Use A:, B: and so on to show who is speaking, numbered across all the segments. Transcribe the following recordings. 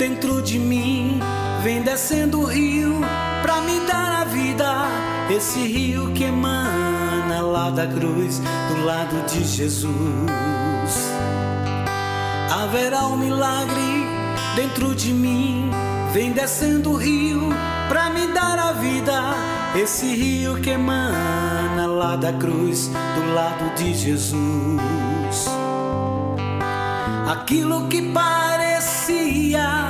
A: dentro de mim vem descendo o rio pra me dar a vida. Esse rio que emana lá da cruz, do lado de Jesus. Haverá um milagre dentro de mim, vem descendo o rio pra me dar a vida. Esse rio que emana lá da cruz, do lado de Jesus. Aquilo que parecia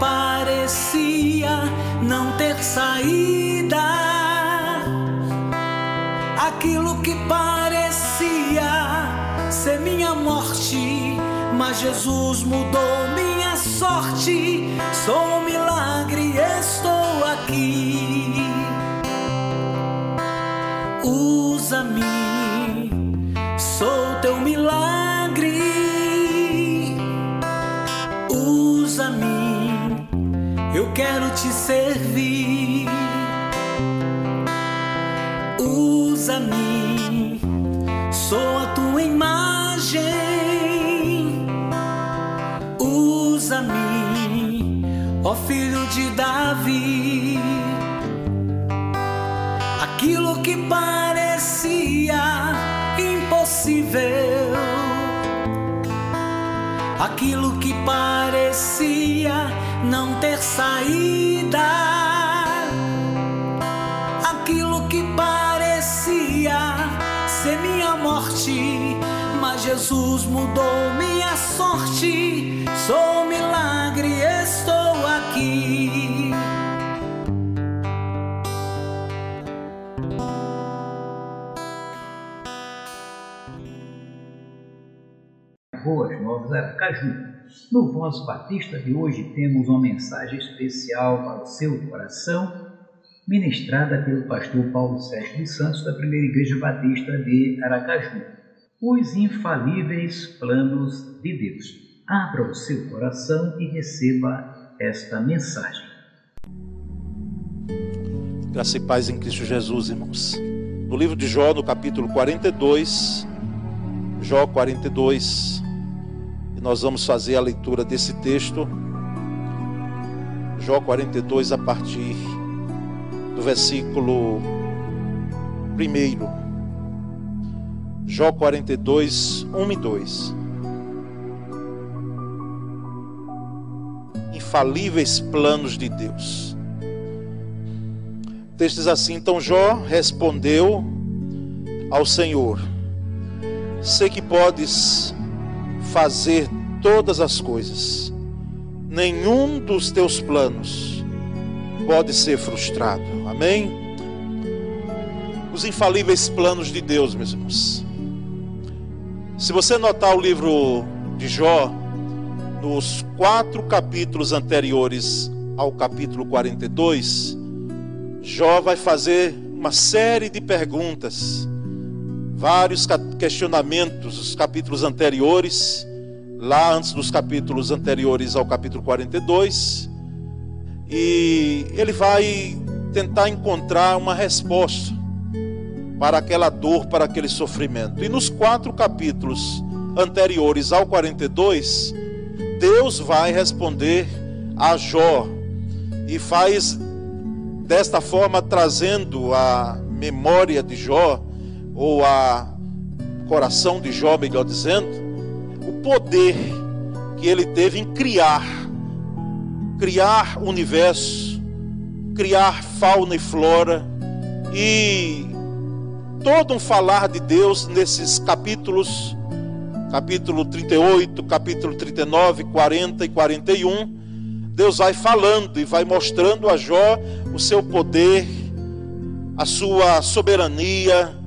A: Parecia não ter saída. Aquilo que parecia ser minha morte. Mas Jesus mudou minha sorte. Sou um milagre, estou aqui. Usa-me, quero te servir. Usa-me, sou a tua imagem. Usa-me, ó filho de Davi. Aquilo que parecia impossível aquilo que parecia não ter saída, aquilo que parecia ser minha morte, mas Jesus mudou minha sorte. Sou um milagre, estou aqui.
B: Boas Novas Aracaju. No Voz Batista de hoje temos uma mensagem especial para o seu coração, ministrada pelo pastor Paulo Sérgio dos Santos da Primeira Igreja Batista de Aracaju. Os infalíveis planos de Deus. Abra o seu coração e receba esta mensagem.
C: Graça e paz em Cristo Jesus, irmãos. No livro de Jó, no capítulo 42, Jó 42, nós vamos fazer a leitura desse texto, Jó 42, a partir do versículo 1. Jó 42, 1 e 2. Infalíveis planos de Deus. O texto diz assim: Então Jó respondeu ao Senhor: Sei que podes fazer todas as coisas. Nenhum dos teus planos pode ser frustrado. Amém? Os infalíveis planos de Deus, meus irmãos. Se você notar o livro de Jó, nos quatro capítulos anteriores ao capítulo 42, Jó vai fazer uma série de perguntas, vários questionamentos, os capítulos anteriores, lá antes dos capítulos anteriores ao capítulo 42, e ele vai tentar encontrar uma resposta para aquela dor, para aquele sofrimento. E nos quatro capítulos anteriores ao 42, Deus vai responder a Jó e faz desta forma trazendo a memória de Jó ou a coração de Jó, melhor dizendo, o poder que ele teve em criar criar universo, criar fauna e flora e todo um falar de Deus nesses capítulos, capítulo 38, capítulo 39, 40 e 41. Deus vai falando e vai mostrando a Jó o seu poder, a sua soberania.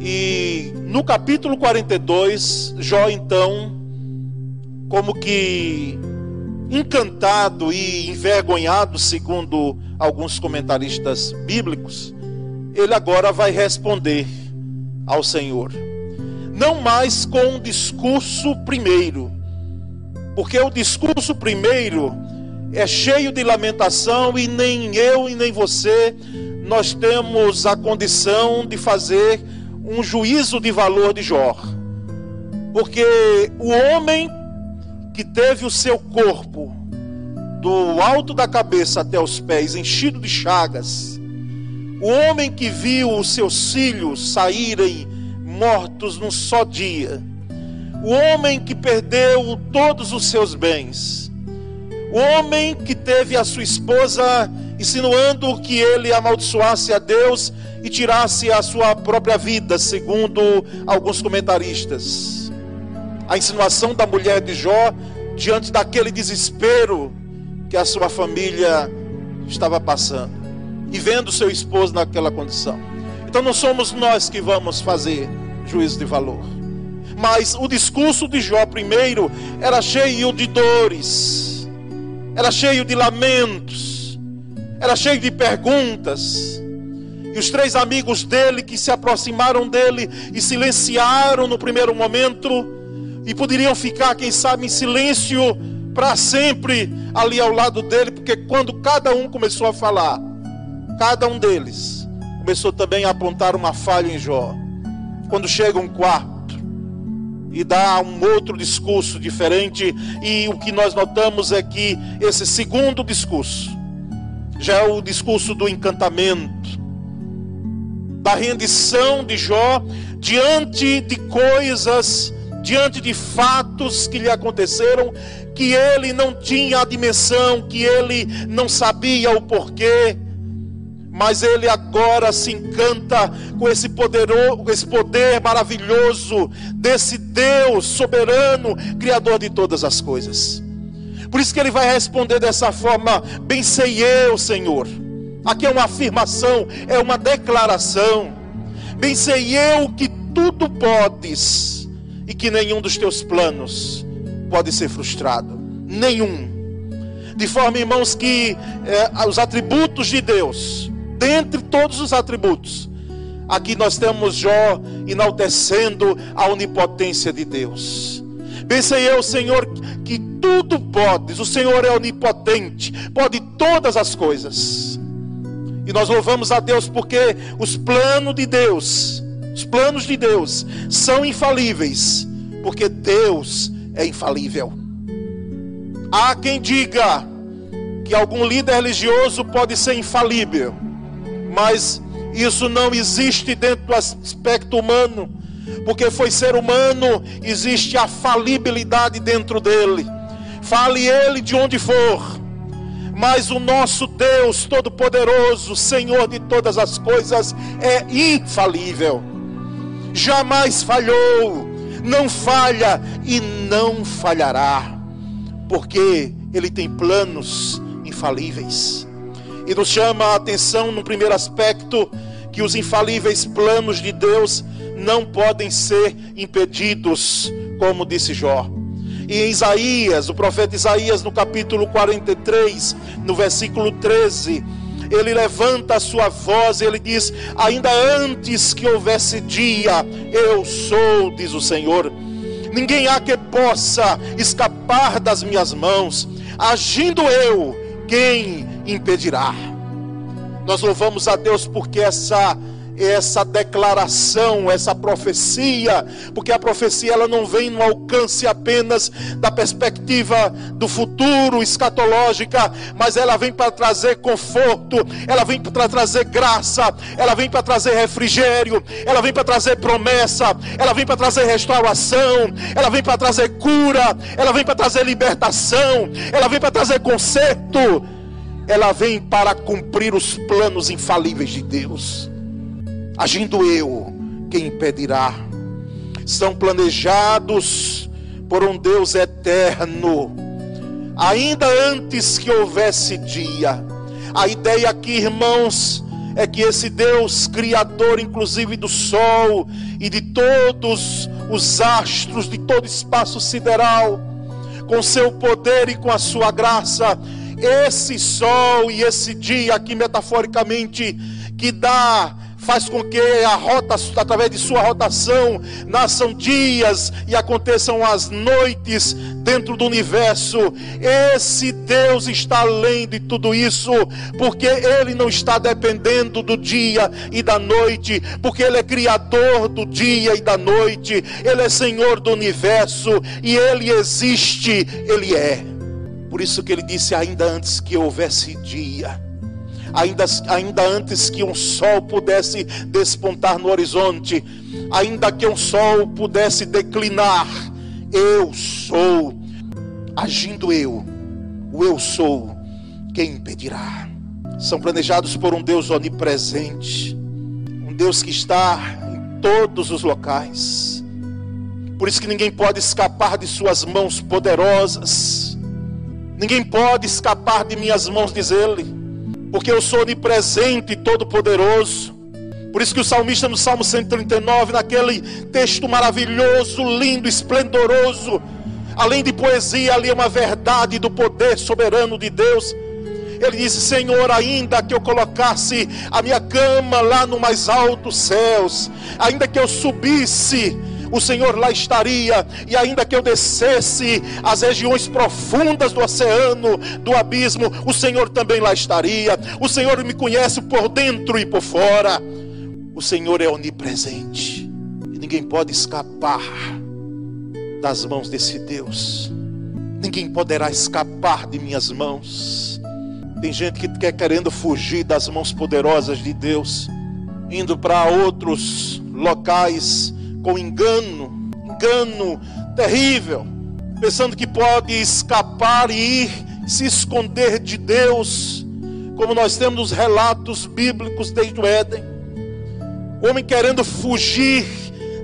C: E no capítulo 42, Jó então, como que encantado e envergonhado, segundo alguns comentaristas bíblicos, ele agora vai responder ao Senhor. Não mais com o discurso primeiro, porque o discurso primeiro é cheio de lamentação e nem eu e nem você nós temos a condição de fazer um juízo de valor de Jó. Porque o homem que teve o seu corpo do alto da cabeça até os pés enchido de chagas, o homem que viu os seus filhos saírem mortos num só dia, o homem que perdeu todos os seus bens, o homem que teve a sua esposa insinuando que ele amaldiçoasse a Deus e tirasse a sua própria vida, segundo alguns comentaristas. A insinuação da mulher de Jó diante daquele desespero que a sua família estava passando e vendo seu esposo naquela condição. Então não somos nós que vamos fazer juízo de valor. Mas o discurso de Jó primeiro era cheio de dores, era cheio de lamentos, era cheio de perguntas. E os três amigos dele que se aproximaram dele e silenciaram no primeiro momento, e poderiam ficar, quem sabe, em silêncio para sempre ali ao lado dele, porque quando cada um começou a falar, cada um deles começou também a apontar uma falha em Jó. Quando chega um quarto e dá um outro discurso diferente, e o que nós notamos é que esse segundo discurso já é o discurso do encantamento, da rendição de Jó diante de coisas, diante de fatos que lhe aconteceram, que ele não tinha a dimensão, que ele não sabia o porquê mas ele agora se encanta com esse poderoso, esse poder maravilhoso desse Deus soberano, criador de todas as coisas. Por isso que ele vai responder dessa forma: Bem sei eu, Senhor. Aqui é uma afirmação, é uma declaração. Bem sei eu que tudo podes e que nenhum dos teus planos pode ser frustrado. Nenhum. De forma, irmãos, que é, os atributos de Deus dentre todos os atributos, aqui nós temos Jó enaltecendo a onipotência de Deus. Pensei eu, Senhor, que tudo podes, o Senhor é onipotente, pode todas as coisas. E nós louvamos a Deus porque os planos de Deus, os planos de Deus são infalíveis, porque Deus é infalível. Há quem diga que algum líder religioso pode ser infalível mas isso não existe dentro do aspecto humano, porque foi ser humano, existe a falibilidade dentro dele. Fale ele de onde for, mas o nosso Deus Todo-Poderoso, Senhor de todas as coisas, é infalível, jamais falhou, não falha e não falhará, porque Ele tem planos infalíveis. E nos chama a atenção no primeiro aspecto que os infalíveis planos de Deus não podem ser impedidos, como disse Jó. E em Isaías, o profeta Isaías, no capítulo 43, no versículo 13, ele levanta a sua voz e ele diz: Ainda antes que houvesse dia, eu sou, diz o Senhor. Ninguém há que possa escapar das minhas mãos. Agindo eu, quem impedirá? Nós louvamos a Deus porque essa essa declaração, essa profecia, porque a profecia ela não vem no alcance apenas da perspectiva do futuro escatológica, mas ela vem para trazer conforto, ela vem para trazer graça, ela vem para trazer refrigério, ela vem para trazer promessa, ela vem para trazer restauração, ela vem para trazer cura, ela vem para trazer libertação, ela vem para trazer conserto, ela vem para cumprir os planos infalíveis de Deus. Agindo eu, quem impedirá? São planejados por um Deus eterno, ainda antes que houvesse dia. A ideia aqui, irmãos, é que esse Deus, Criador, inclusive do Sol e de todos os astros, de todo espaço sideral, com seu poder e com a sua graça, esse Sol e esse dia aqui, metaforicamente, que dá faz com que a rota, através de sua rotação, nasçam dias e aconteçam as noites dentro do universo. Esse Deus está além de tudo isso, porque Ele não está dependendo do dia e da noite, porque Ele é Criador do dia e da noite, Ele é Senhor do universo e Ele existe, Ele é. Por isso que Ele disse: ainda antes que houvesse dia ainda, ainda antes que um sol pudesse despontar no horizonte, ainda que um sol pudesse declinar, eu sou, agindo eu, o eu sou, quem impedirá? São planejados por um Deus onipresente, um Deus que está em todos os locais. Por isso que ninguém pode escapar de suas mãos poderosas. Ninguém pode escapar de minhas mãos, diz ele porque eu sou onipresente e todo-poderoso. Por isso que o salmista no Salmo 139, naquele texto maravilhoso, lindo, esplendoroso, além de poesia, ali é uma verdade do poder soberano de Deus. Ele disse: Senhor, ainda que eu colocasse a minha cama lá no mais alto céus, ainda que eu subisse o Senhor lá estaria, e ainda que eu descesse as regiões profundas do oceano, do abismo, o Senhor também lá estaria. O Senhor me conhece por dentro e por fora. O Senhor é onipresente, e ninguém pode escapar das mãos desse Deus. Ninguém poderá escapar de minhas mãos. Tem gente que quer querendo fugir das mãos poderosas de Deus, indo para outros locais com engano, engano terrível, pensando que pode escapar e ir se esconder de Deus, como nós temos nos relatos bíblicos desde o Éden. O homem querendo fugir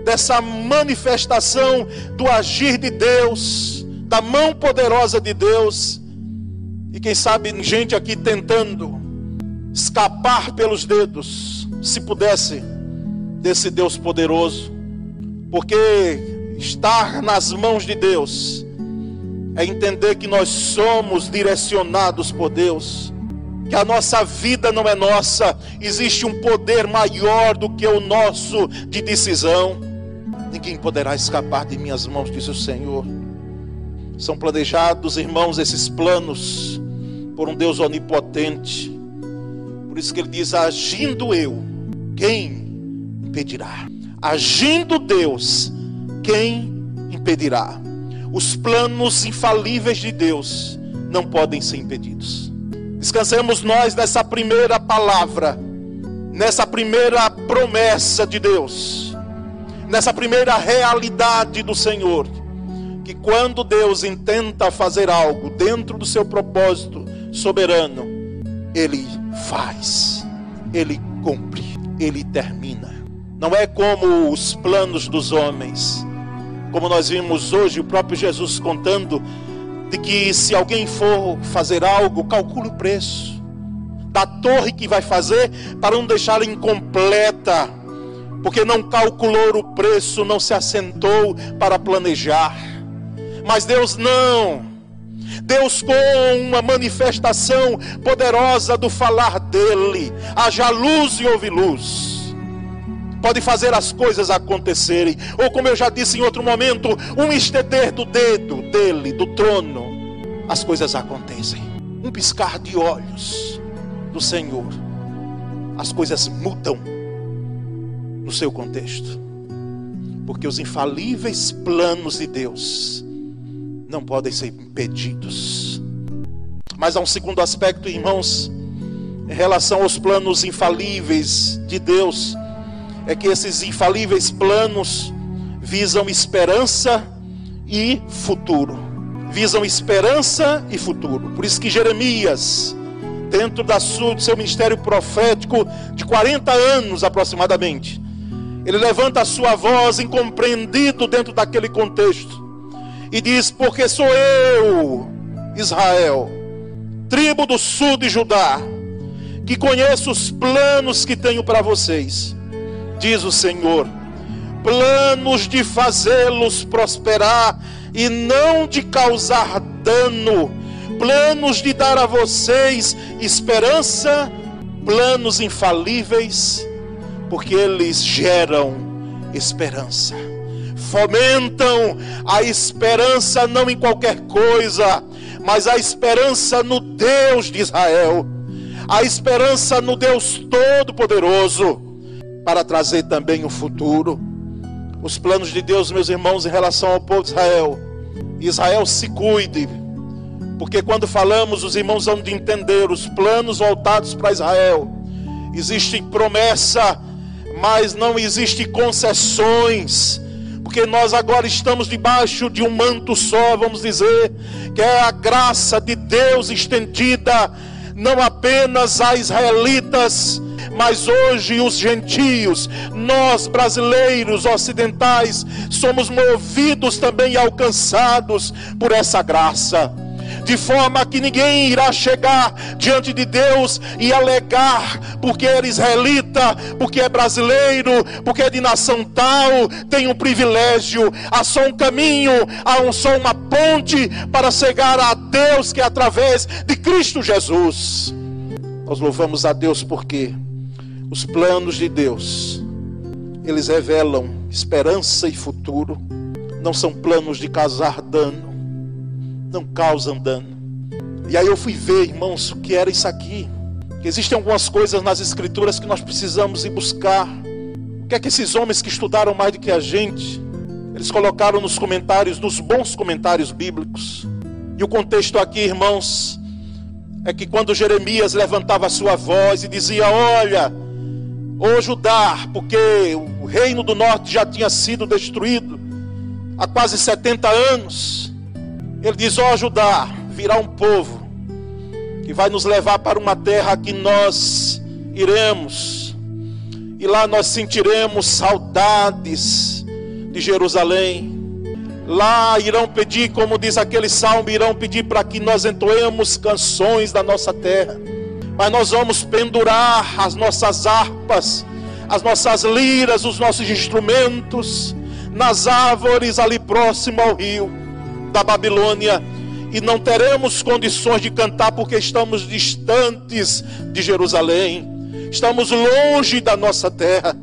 C: dessa manifestação do agir de Deus, da mão poderosa de Deus. E quem sabe gente aqui tentando escapar pelos dedos, se pudesse, desse Deus poderoso porque estar nas mãos de Deus é entender que nós somos direcionados por Deus, que a nossa vida não é nossa, existe um poder maior do que o nosso de decisão. Ninguém poderá escapar de minhas mãos, disse o Senhor. São planejados, irmãos, esses planos por um Deus onipotente. Por isso que ele diz: agindo eu, quem impedirá? Agindo Deus, quem impedirá? Os planos infalíveis de Deus não podem ser impedidos. Descansemos nós nessa primeira palavra, nessa primeira promessa de Deus, nessa primeira realidade do Senhor, que quando Deus intenta fazer algo dentro do seu propósito soberano, Ele faz, Ele cumpre, Ele termina. Não é como os planos dos homens. Como nós vimos hoje o próprio Jesus contando de que se alguém for fazer algo, calcule o preço da torre que vai fazer para não deixá-la incompleta, porque não calculou o preço, não se assentou para planejar. Mas Deus não. Deus, com uma manifestação poderosa do falar dele, haja luz e houve luz. Pode fazer as coisas acontecerem, ou como eu já disse em outro momento, um estender do dedo dele, do trono, as coisas acontecem. Um piscar de olhos do Senhor, as coisas mudam no seu contexto, porque os infalíveis planos de Deus não podem ser impedidos. Mas há um segundo aspecto, irmãos, em relação aos planos infalíveis de Deus, é que esses infalíveis planos visam esperança e futuro. Visam esperança e futuro. Por isso que Jeremias, dentro da sua, do seu ministério profético de 40 anos aproximadamente, ele levanta a sua voz incompreendido dentro daquele contexto e diz: Porque sou eu, Israel, tribo do sul de Judá, que conheço os planos que tenho para vocês, diz o Senhor, planos de fazê-los prosperar e não de causar dano, planos de dar a vocês esperança, planos infalíveis, porque eles geram esperança fomentam a esperança não em qualquer coisa, mas a esperança no Deus de Israel, a esperança no Deus Todo-Poderoso, para trazer também o futuro. Os planos de Deus, meus irmãos, em relação ao povo de Israel. Israel se cuide, porque quando falamos, os irmãos vão de entender os planos voltados para Israel. Existe promessa, mas não existe concessões porque nós agora estamos debaixo de um manto só, vamos dizer, que é a graça de Deus estendida não apenas a israelitas, mas hoje os gentios, nós brasileiros ocidentais, somos movidos também e alcançados por essa graça. De forma que ninguém irá chegar diante de Deus e alegar porque é israelita, porque é brasileiro, porque é de nação tal, tem um privilégio, há só um caminho, há um, só uma ponte para chegar a Deus que é através de Cristo Jesus. Nós louvamos a Deus porque os planos de Deus, eles revelam esperança e futuro, não são planos de causar dano, não causam dano. E aí eu fui ver, irmãos, o que era isso aqui. Que existem algumas coisas nas escrituras que nós precisamos ir buscar. O que é que esses homens que estudaram mais do que a gente, eles colocaram nos comentários, nos bons comentários bíblicos. E o contexto aqui, irmãos, é que quando Jeremias levantava a sua voz e dizia: Olha, ô Judá, porque o reino do norte já tinha sido destruído há quase 70 anos. Ele diz: Ó oh, Judá, virá um povo que vai nos levar para uma terra que nós iremos, e lá nós sentiremos saudades de Jerusalém. Lá irão pedir, como diz aquele salmo, irão pedir para que nós entoemos canções da nossa terra. Mas nós vamos pendurar as nossas harpas, as nossas liras, os nossos instrumentos nas árvores ali próximo ao rio da Babilônia. E não teremos condições de cantar porque estamos distantes de Jerusalém, estamos longe da nossa terra.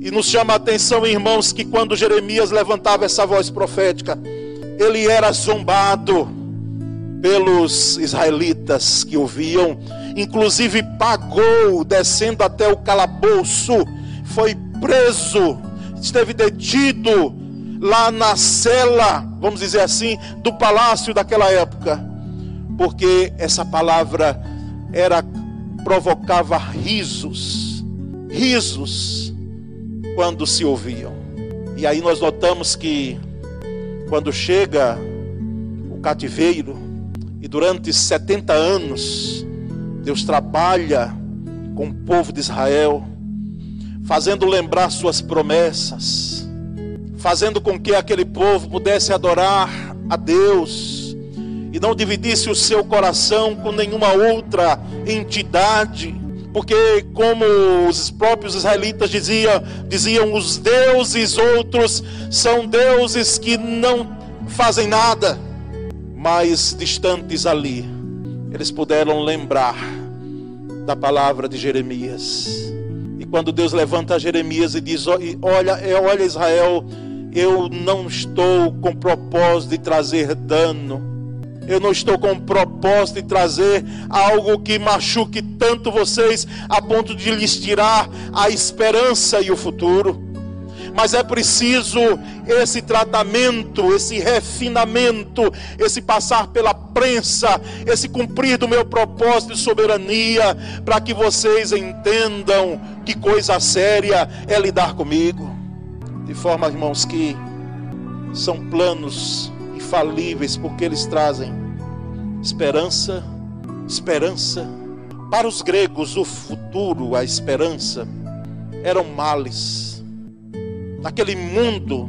C: E nos chama a atenção, irmãos, que quando Jeremias levantava essa voz profética, ele era zombado pelos israelitas que ouviam, inclusive pagou, descendo até o calabouço, foi preso, esteve detido lá na cela, vamos dizer assim, do palácio daquela época, porque essa palavra era provocava risos, risos quando se ouviam. E aí nós notamos que quando chega o cativeiro e durante 70 anos Deus trabalha com o povo de Israel, fazendo lembrar suas promessas, fazendo com que aquele povo pudesse adorar a Deus e não dividisse o seu coração com nenhuma outra entidade, porque como os próprios israelitas diziam, diziam os deuses outros são deuses que não fazem nada mais distantes ali, eles puderam lembrar da palavra de Jeremias. E quando Deus levanta Jeremias e diz: Olha, olha Israel, eu não estou com propósito de trazer dano. Eu não estou com propósito de trazer algo que machuque tanto vocês a ponto de lhes tirar a esperança e o futuro mas é preciso esse tratamento, esse refinamento, esse passar pela prensa, esse cumprir do meu propósito de soberania, para que vocês entendam que coisa séria é lidar comigo. De forma, irmãos, que são planos infalíveis, porque eles trazem esperança, esperança. Para os gregos, o futuro, a esperança, eram males naquele mundo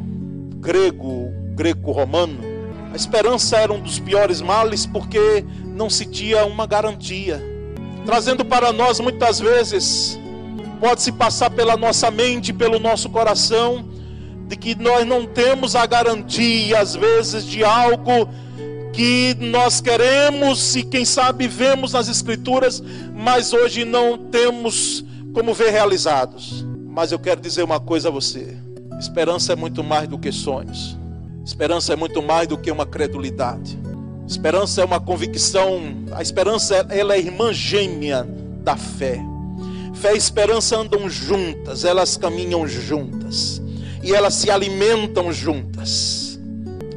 C: grego, greco-romano, a esperança era um dos piores males porque não se tinha uma garantia. Trazendo para nós muitas vezes, pode se passar pela nossa mente, pelo nosso coração, de que nós não temos a garantia, às vezes, de algo que nós queremos e quem sabe vemos nas Escrituras, mas hoje não temos como ver realizados. Mas eu quero dizer uma coisa a você: Esperança é muito mais do que sonhos. Esperança é muito mais do que uma credulidade. Esperança é uma convicção. A esperança ela é irmã gêmea da fé. Fé e esperança andam juntas, elas caminham juntas e elas se alimentam juntas.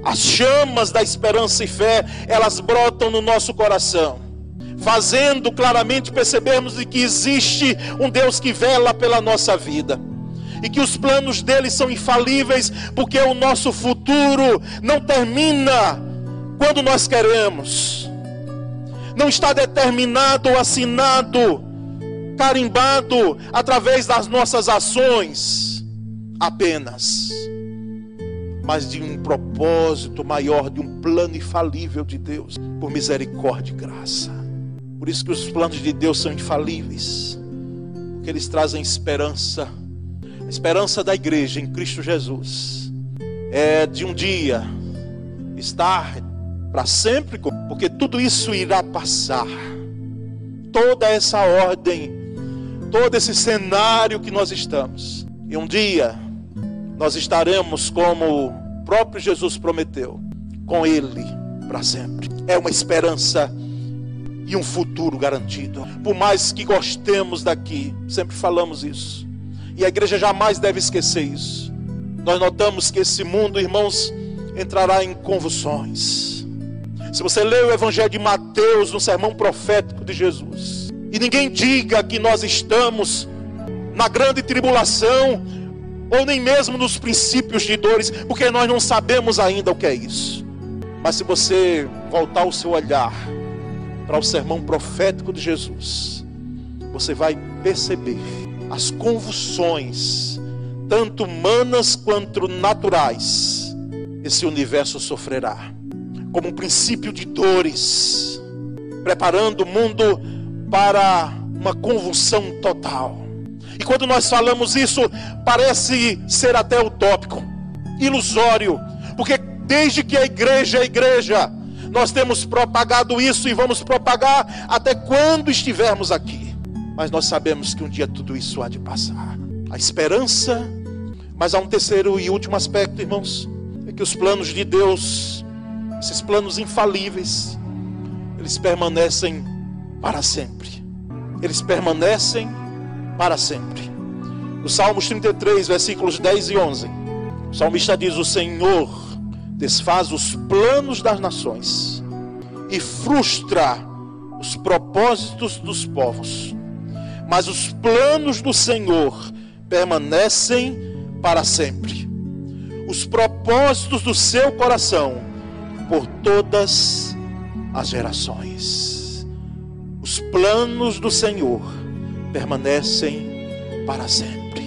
C: As chamas da esperança e fé, elas brotam no nosso coração, fazendo claramente percebermos de que existe um Deus que vela pela nossa vida e que os planos dele são infalíveis, porque o nosso futuro não termina quando nós queremos, não está determinado, assinado, carimbado através das nossas ações apenas, mas de um propósito maior, de um plano infalível de Deus, por misericórdia e graça. Por isso que os planos de Deus são infalíveis, porque eles trazem esperança a esperança da igreja em Cristo Jesus é de um dia estar para sempre, porque tudo isso irá passar. Toda essa ordem, todo esse cenário que nós estamos. E um dia nós estaremos como o próprio Jesus prometeu, com Ele para sempre. É uma esperança e um futuro garantido. Por mais que gostemos daqui, sempre falamos isso. E a igreja jamais deve esquecer isso. Nós notamos que esse mundo, irmãos, entrará em convulsões. Se você lê o Evangelho de Mateus, no sermão profético de Jesus, e ninguém diga que nós estamos na grande tribulação, ou nem mesmo nos princípios de dores, porque nós não sabemos ainda o que é isso. Mas se você voltar o seu olhar para o sermão profético de Jesus, você vai perceber as convulsões, tanto humanas quanto naturais, esse universo sofrerá, como um princípio de dores, preparando o mundo para uma convulsão total. E quando nós falamos isso, parece ser até utópico, ilusório, porque desde que a igreja é igreja, nós temos propagado isso e vamos propagar até quando estivermos aqui mas nós sabemos que um dia tudo isso há de passar. A esperança, mas há um terceiro e último aspecto, irmãos, é que os planos de Deus, esses planos infalíveis, eles permanecem para sempre. Eles permanecem para sempre. No Salmos 33, versículos 10 e 11, o salmista diz: O Senhor desfaz os planos das nações e frustra os propósitos dos povos mas os planos do Senhor permanecem para sempre. Os propósitos do seu coração por todas as gerações. Os planos do Senhor permanecem para sempre.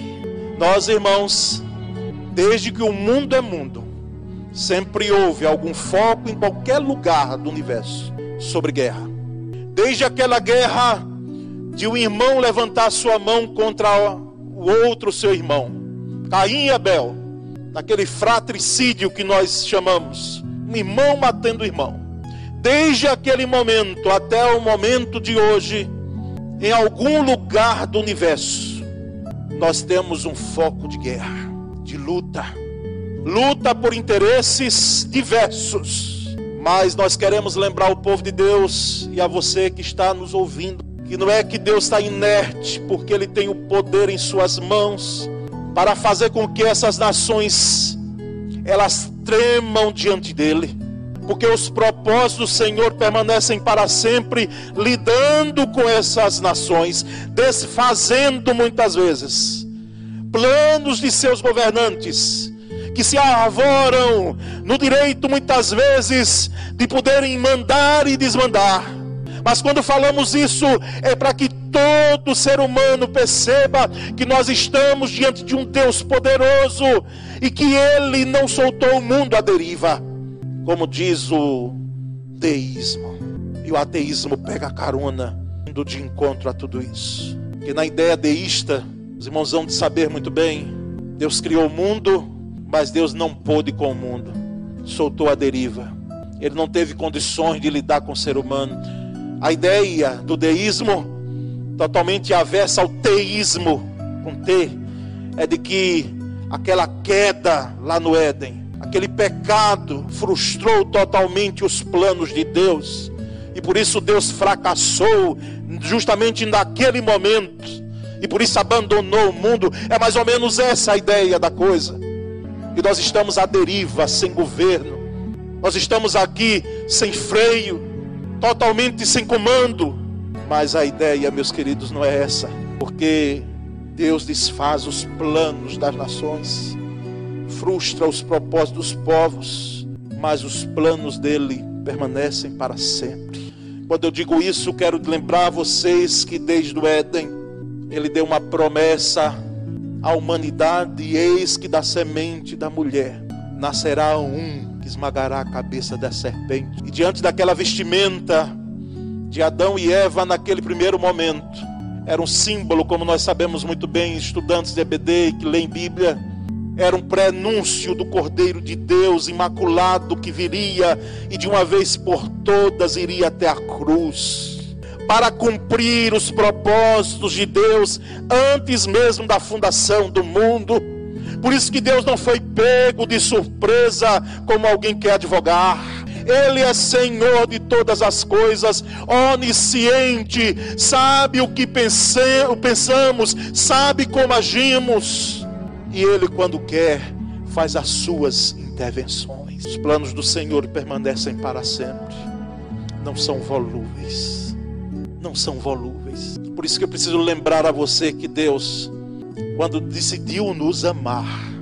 C: Nós, irmãos, desde que o mundo é mundo, sempre houve algum foco em qualquer lugar do universo sobre guerra. Desde aquela guerra de um irmão levantar sua mão contra o outro seu irmão. Caim e Abel, naquele fratricídio que nós chamamos, um irmão matando o irmão. desde aquele momento até o momento de hoje, em algum lugar do universo, nós temos um foco de guerra, de luta. Luta por interesses diversos. Mas nós queremos lembrar o povo de Deus e a você que está nos ouvindo, que não é que Deus está inerte, porque Ele tem o poder em Suas mãos para fazer com que essas nações elas tremam diante dele porque os propósitos do Senhor permanecem para sempre, lidando com essas nações, desfazendo muitas vezes planos de seus governantes, que se arvoram no direito muitas vezes de poderem mandar e desmandar. Mas quando falamos isso, é para que todo ser humano perceba que nós estamos diante de um Deus poderoso e que Ele não soltou o mundo à deriva como diz o deísmo. E o ateísmo pega a carona indo de encontro a tudo isso. Que na ideia deísta, os irmãos vão de saber muito bem, Deus criou o mundo, mas Deus não pôde com o mundo. Soltou a deriva. Ele não teve condições de lidar com o ser humano. A ideia do deísmo, totalmente avessa ao teísmo, com T, é de que aquela queda lá no Éden, Aquele pecado frustrou totalmente os planos de Deus. E por isso Deus fracassou justamente naquele momento. E por isso abandonou o mundo. É mais ou menos essa a ideia da coisa. E nós estamos à deriva, sem governo. Nós estamos aqui sem freio, totalmente sem comando. Mas a ideia, meus queridos, não é essa. Porque Deus desfaz os planos das nações frustra os propósitos dos povos, mas os planos dele permanecem para sempre. Quando eu digo isso, quero lembrar a vocês que desde o Éden, ele deu uma promessa à humanidade: eis que da semente da mulher nascerá um que esmagará a cabeça da serpente. E diante daquela vestimenta de Adão e Eva naquele primeiro momento, era um símbolo, como nós sabemos muito bem, estudantes de EBD que leem Bíblia, era um prenúncio do Cordeiro de Deus imaculado que viria e de uma vez por todas iria até a cruz para cumprir os propósitos de Deus antes mesmo da fundação do mundo. Por isso que Deus não foi pego de surpresa como alguém quer advogar. Ele é Senhor de todas as coisas, onisciente, sabe o que pensamos, sabe como agimos. E Ele, quando quer, faz as suas intervenções. Os planos do Senhor permanecem para sempre. Não são volúveis. Não são volúveis. Por isso que eu preciso lembrar a você que Deus, quando decidiu nos amar,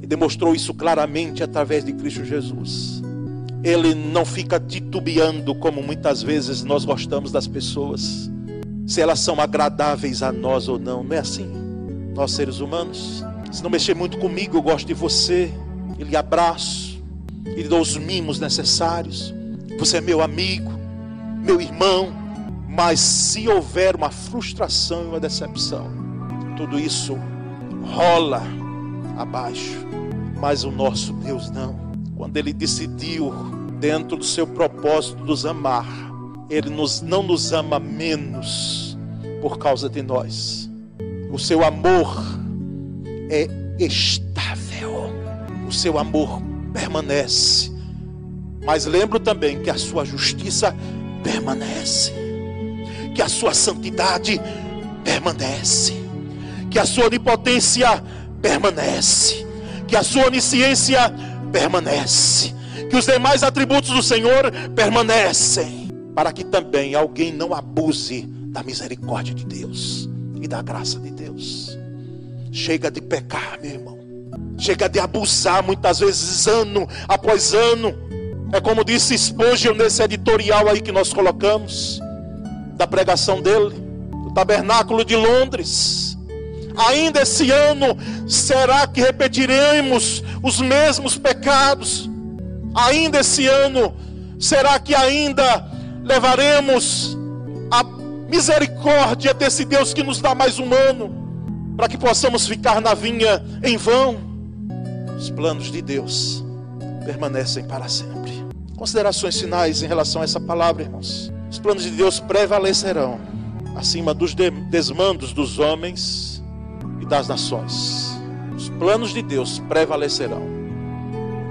C: e demonstrou isso claramente através de Cristo Jesus, Ele não fica titubeando como muitas vezes nós gostamos das pessoas, se elas são agradáveis a nós ou não. Não é assim? Nós seres humanos se não mexer muito comigo, eu gosto de você. Ele abraço, ele dou os mimos necessários. Você é meu amigo, meu irmão. Mas se houver uma frustração e uma decepção, tudo isso rola abaixo. Mas o nosso Deus não. Quando ele decidiu, dentro do seu propósito, nos amar, ele nos, não nos ama menos por causa de nós. O seu amor é estável, o seu amor permanece. Mas lembro também que a sua justiça permanece, que a sua santidade permanece, que a sua onipotência permanece, que a sua onisciência permanece, que os demais atributos do Senhor permanecem, para que também alguém não abuse da misericórdia de Deus e da graça de Deus. Chega de pecar, meu irmão. Chega de abusar muitas vezes ano após ano. É como disse Spurgeon nesse editorial aí que nós colocamos da pregação dele, do Tabernáculo de Londres. Ainda esse ano, será que repetiremos os mesmos pecados? Ainda esse ano, será que ainda levaremos a misericórdia desse Deus que nos dá mais um ano? para que possamos ficar na vinha em vão. Os planos de Deus permanecem para sempre. Considerações finais em relação a essa palavra, irmãos. Os planos de Deus prevalecerão acima dos desmandos dos homens das nações. Os planos de Deus prevalecerão.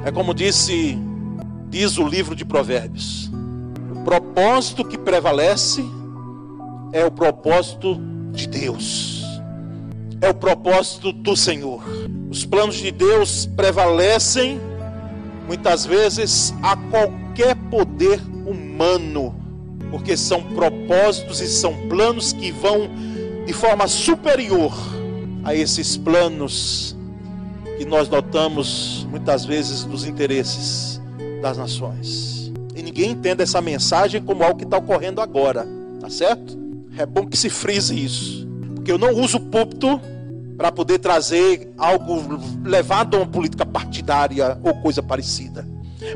C: É como disse, diz o livro de Provérbios. O propósito que prevalece é o propósito de Deus. É o propósito do Senhor. Os planos de Deus prevalecem muitas vezes a qualquer poder humano, porque são propósitos e são planos que vão de forma superior a esses planos que nós notamos muitas vezes dos interesses das nações. E ninguém entende essa mensagem como algo que está ocorrendo agora, tá certo? É bom que se frise isso, porque eu não uso o púlpito para poder trazer algo levado a uma política partidária ou coisa parecida.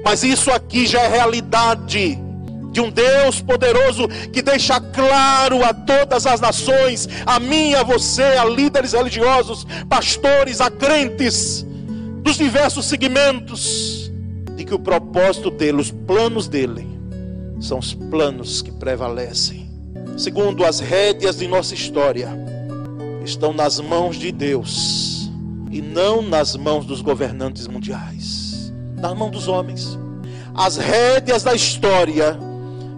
C: Mas isso aqui já é realidade de um Deus poderoso que deixa claro a todas as nações, a mim, a você, a líderes religiosos, pastores, a crentes dos diversos segmentos, de que o propósito dele, os planos dele, são os planos que prevalecem. Segundo as rédeas de nossa história, estão nas mãos de Deus e não nas mãos dos governantes mundiais, nas mãos dos homens. As rédeas da história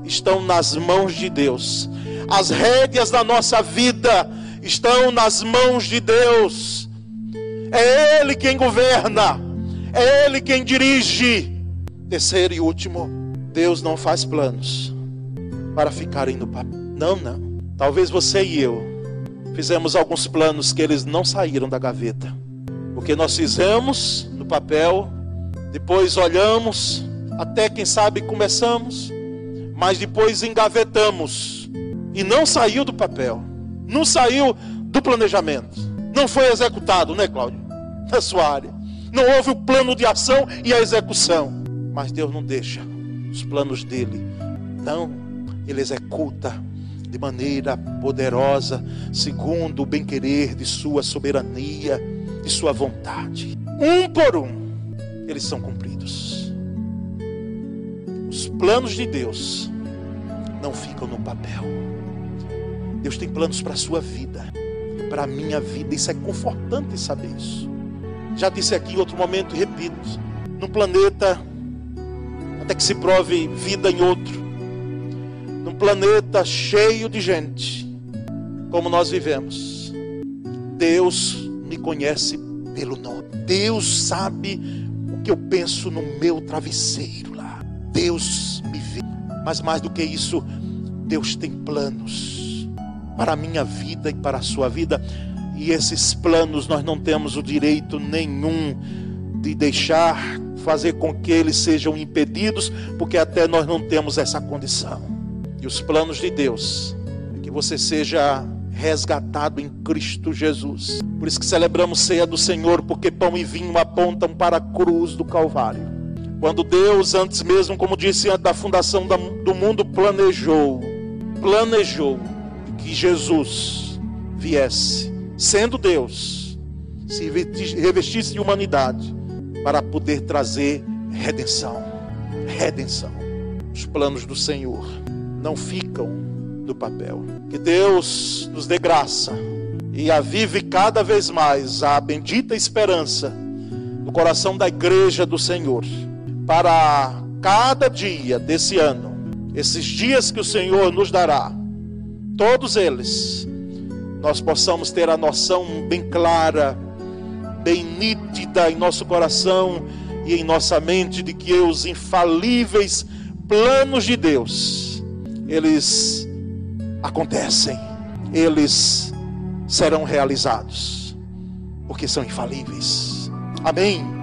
C: estão nas mãos de Deus. As rédeas da nossa vida estão nas mãos de Deus. É Ele quem governa, é Ele quem dirige. Terceiro e último, Deus não faz planos para ficarem no papel. Não, não. Talvez você e eu fizemos alguns planos que eles não saíram da gaveta. Porque nós fizemos no papel, depois olhamos, até quem sabe começamos, mas depois engavetamos e não saiu do papel, não saiu do planejamento, não foi executado, né, Cláudio? Na sua área. Não houve o plano de ação e a execução. Mas Deus não deixa os planos dele. Não, ele executa de maneira poderosa, segundo o bem-querer de Sua soberania, de Sua vontade. Um por um, eles são cumpridos. Os planos de Deus não ficam no papel. Deus tem planos para a sua vida, para a minha vida. Isso é confortante saber isso. Já disse aqui em outro momento e repito: no planeta, até que se prove vida em outro, num planeta cheio de gente, como nós vivemos, Deus me conhece pelo nome. Deus sabe o que eu penso no meu travesseiro lá. Deus me vê. Mas mais do que isso, Deus tem planos para a minha vida e para a sua vida. E esses planos nós não temos o direito nenhum de deixar fazer com que eles sejam impedidos, porque até nós não temos essa condição. E os planos de Deus é que você seja resgatado em Cristo Jesus. Por isso que celebramos ceia do Senhor, porque pão e vinho apontam para a cruz do Calvário. Quando Deus, antes mesmo, como disse antes da fundação do mundo, planejou, planejou que Jesus viesse, sendo Deus, se revestisse de humanidade, para poder trazer redenção. Redenção. Os planos do Senhor não ficam no papel. Que Deus nos dê graça e avive cada vez mais a bendita esperança no coração da igreja do Senhor, para cada dia desse ano, esses dias que o Senhor nos dará, todos eles, nós possamos ter a noção bem clara, bem nítida em nosso coração e em nossa mente de que os infalíveis planos de Deus eles acontecem, eles serão realizados, porque são infalíveis. Amém.